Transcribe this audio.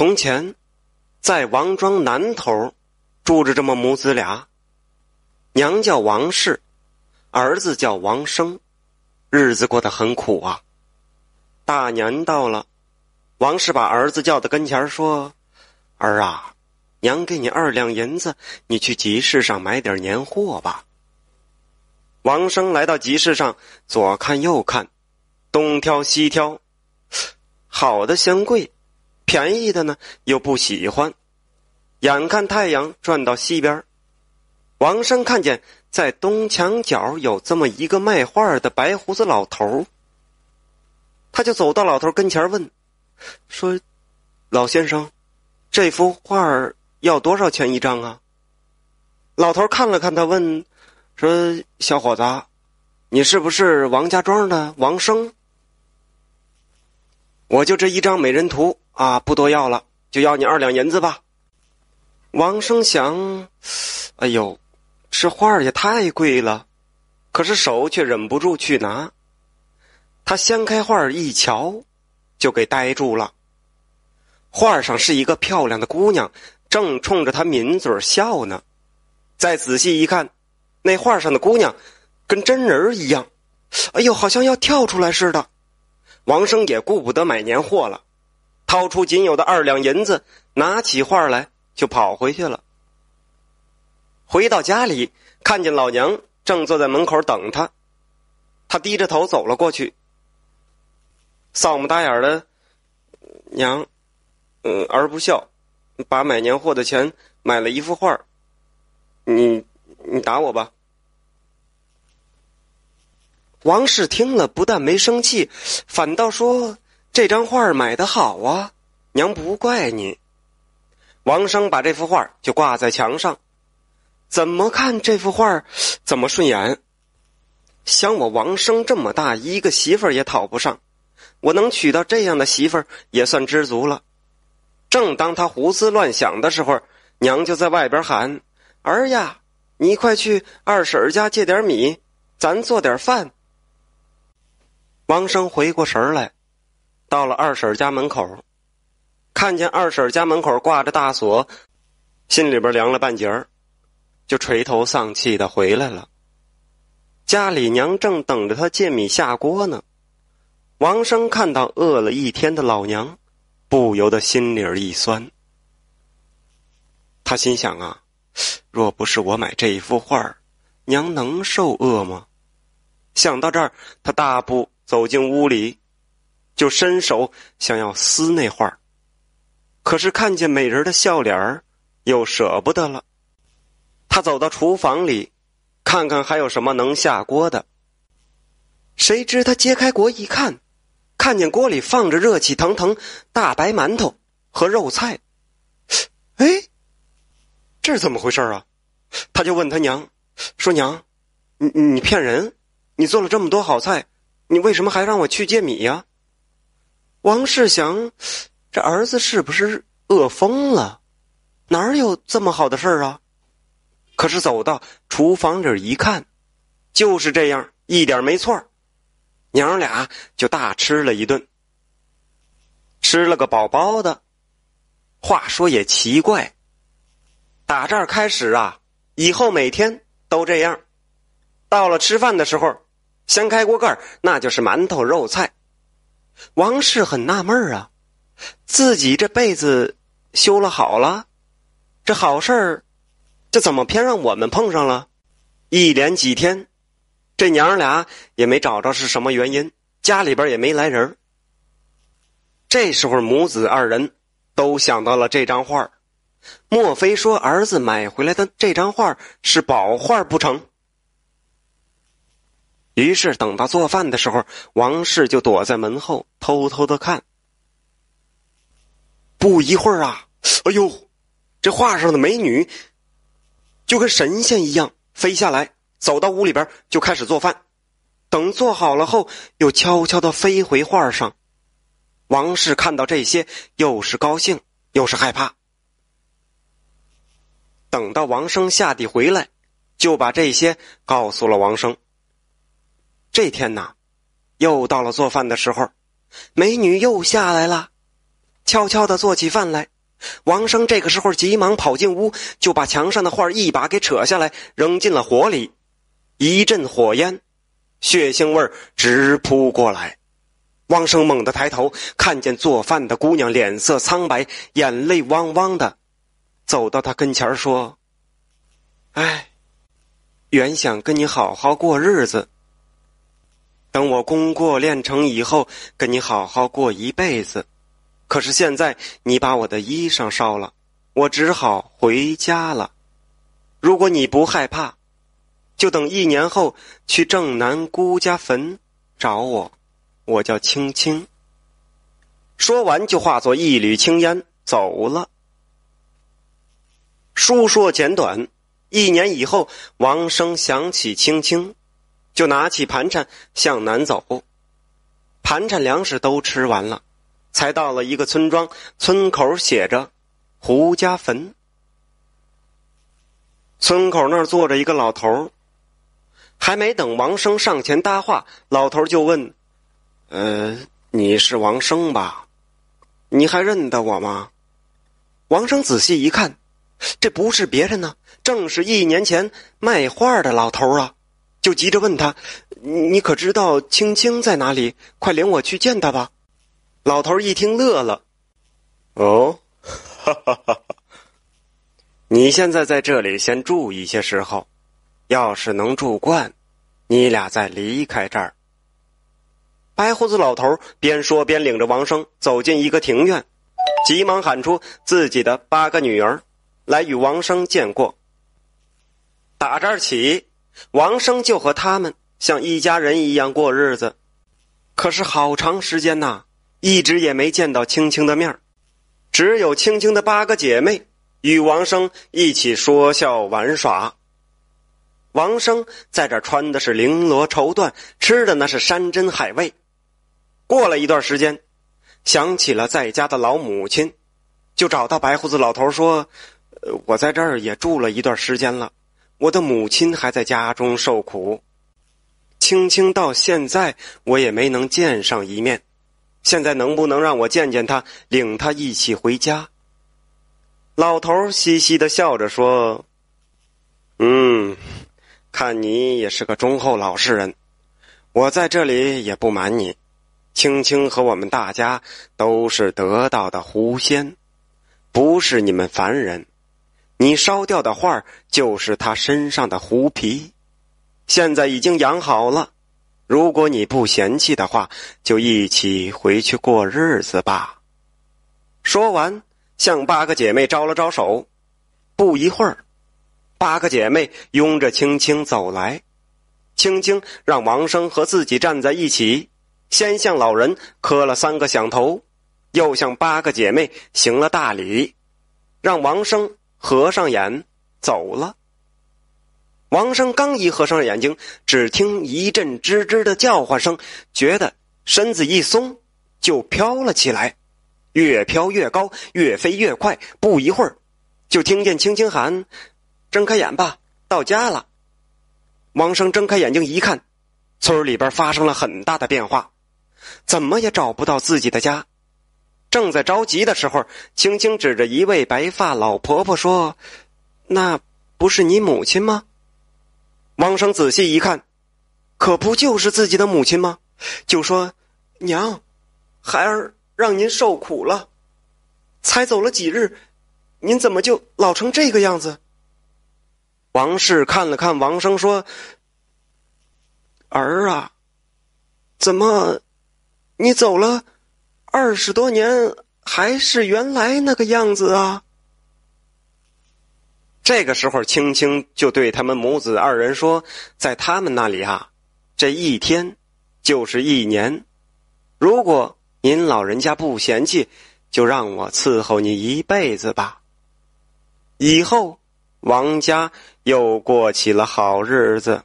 从前，在王庄南头住着这么母子俩，娘叫王氏，儿子叫王生，日子过得很苦啊。大年到了，王氏把儿子叫到跟前说：“儿啊，娘给你二两银子，你去集市上买点年货吧。”王生来到集市上，左看右看，东挑西挑，好的嫌贵。便宜的呢，又不喜欢。眼看太阳转到西边，王生看见在东墙角有这么一个卖画的白胡子老头他就走到老头跟前问：“说，老先生，这幅画要多少钱一张啊？”老头看了看他，问：“说，小伙子，你是不是王家庄的王生？我就这一张美人图。”啊，不多要了，就要你二两银子吧。王生祥，哎呦，这画也太贵了，可是手却忍不住去拿。他掀开画一瞧，就给呆住了。画上是一个漂亮的姑娘，正冲着他抿嘴笑呢。再仔细一看，那画上的姑娘跟真人一样，哎呦，好像要跳出来似的。王生也顾不得买年货了。掏出仅有的二两银子，拿起画来就跑回去了。回到家里，看见老娘正坐在门口等他，他低着头走了过去。扫目大眼的娘，嗯，儿不孝，把买年货的钱买了一幅画你你打我吧。王氏听了，不但没生气，反倒说。这张画买的好啊，娘不怪你。王生把这幅画就挂在墙上，怎么看这幅画怎么顺眼。想我王生这么大，一个媳妇儿也讨不上，我能娶到这样的媳妇儿也算知足了。正当他胡思乱想的时候，娘就在外边喊：“儿呀，你快去二婶家借点米，咱做点饭。”王生回过神来。到了二婶家门口，看见二婶家门口挂着大锁，心里边凉了半截儿，就垂头丧气的回来了。家里娘正等着他借米下锅呢。王生看到饿了一天的老娘，不由得心里一酸。他心想啊，若不是我买这一幅画娘能受饿吗？想到这儿，他大步走进屋里。就伸手想要撕那画可是看见美人的笑脸又舍不得了。他走到厨房里，看看还有什么能下锅的。谁知他揭开锅一看，看见锅里放着热气腾腾大白馒头和肉菜。哎，这是怎么回事啊？他就问他娘，说：“娘，你你骗人！你做了这么多好菜，你为什么还让我去借米呀？”王世祥，这儿子是不是饿疯了？哪有这么好的事儿啊？可是走到厨房里一看，就是这样，一点没错娘俩就大吃了一顿，吃了个饱饱的。话说也奇怪，打这儿开始啊，以后每天都这样。到了吃饭的时候，掀开锅盖那就是馒头肉菜。王氏很纳闷啊，自己这辈子修了好了，这好事儿，这怎么偏让我们碰上了？一连几天，这娘俩也没找着是什么原因，家里边也没来人。这时候母子二人都想到了这张画莫非说儿子买回来的这张画是宝画不成？于是，等到做饭的时候，王氏就躲在门后偷偷的看。不一会儿啊，哎呦，这画上的美女就跟神仙一样飞下来，走到屋里边就开始做饭。等做好了后，又悄悄的飞回画上。王氏看到这些，又是高兴又是害怕。等到王生下地回来，就把这些告诉了王生。这天呐，又到了做饭的时候，美女又下来了。悄悄的做起饭来。王生这个时候急忙跑进屋，就把墙上的画一把给扯下来，扔进了火里。一阵火焰，血腥味直扑过来。王生猛地抬头，看见做饭的姑娘脸色苍白，眼泪汪汪的，走到他跟前说：“哎，原想跟你好好过日子。”等我功过练成以后，跟你好好过一辈子。可是现在你把我的衣裳烧了，我只好回家了。如果你不害怕，就等一年后去正南姑家坟找我。我叫青青。说完就化作一缕青烟走了。书说简短，一年以后，王生想起青青。就拿起盘缠向南走，盘缠粮食都吃完了，才到了一个村庄。村口写着“胡家坟”。村口那儿坐着一个老头还没等王生上前搭话，老头就问：“呃，你是王生吧？你还认得我吗？”王生仔细一看，这不是别人呢，正是一年前卖画的老头啊。就急着问他：“你可知道青青在哪里？快领我去见她吧！”老头一听乐了：“哦，哈哈哈哈！你现在在这里先住一些时候，要是能住惯，你俩再离开这儿。”白胡子老头边说边领着王生走进一个庭院，急忙喊出自己的八个女儿来与王生见过。打这儿起。王生就和他们像一家人一样过日子，可是好长时间呐，一直也没见到青青的面只有青青的八个姐妹与王生一起说笑玩耍。王生在这穿的是绫罗绸缎，吃的那是山珍海味。过了一段时间，想起了在家的老母亲，就找到白胡子老头说：“我在这儿也住了一段时间了。”我的母亲还在家中受苦，青青到现在我也没能见上一面，现在能不能让我见见她，领她一起回家？老头嘻嘻的笑着说：“嗯，看你也是个忠厚老实人，我在这里也不瞒你，青青和我们大家都是得道的狐仙，不是你们凡人。”你烧掉的画就是他身上的狐皮，现在已经养好了。如果你不嫌弃的话，就一起回去过日子吧。说完，向八个姐妹招了招手。不一会儿，八个姐妹拥着青青走来。青青让王生和自己站在一起，先向老人磕了三个响头，又向八个姐妹行了大礼，让王生。合上眼，走了。王生刚一合上眼睛，只听一阵吱吱的叫唤声，觉得身子一松，就飘了起来，越飘越高，越飞越快。不一会儿，就听见轻轻喊：“睁开眼吧，到家了。”王生睁开眼睛一看，村里边发生了很大的变化，怎么也找不到自己的家。正在着急的时候，青青指着一位白发老婆婆说：“那不是你母亲吗？”王生仔细一看，可不就是自己的母亲吗？就说：“娘，孩儿让您受苦了，才走了几日，您怎么就老成这个样子？”王氏看了看王生，说：“儿啊，怎么你走了？”二十多年还是原来那个样子啊！这个时候，青青就对他们母子二人说：“在他们那里啊，这一天就是一年。如果您老人家不嫌弃，就让我伺候你一辈子吧。以后王家又过起了好日子。”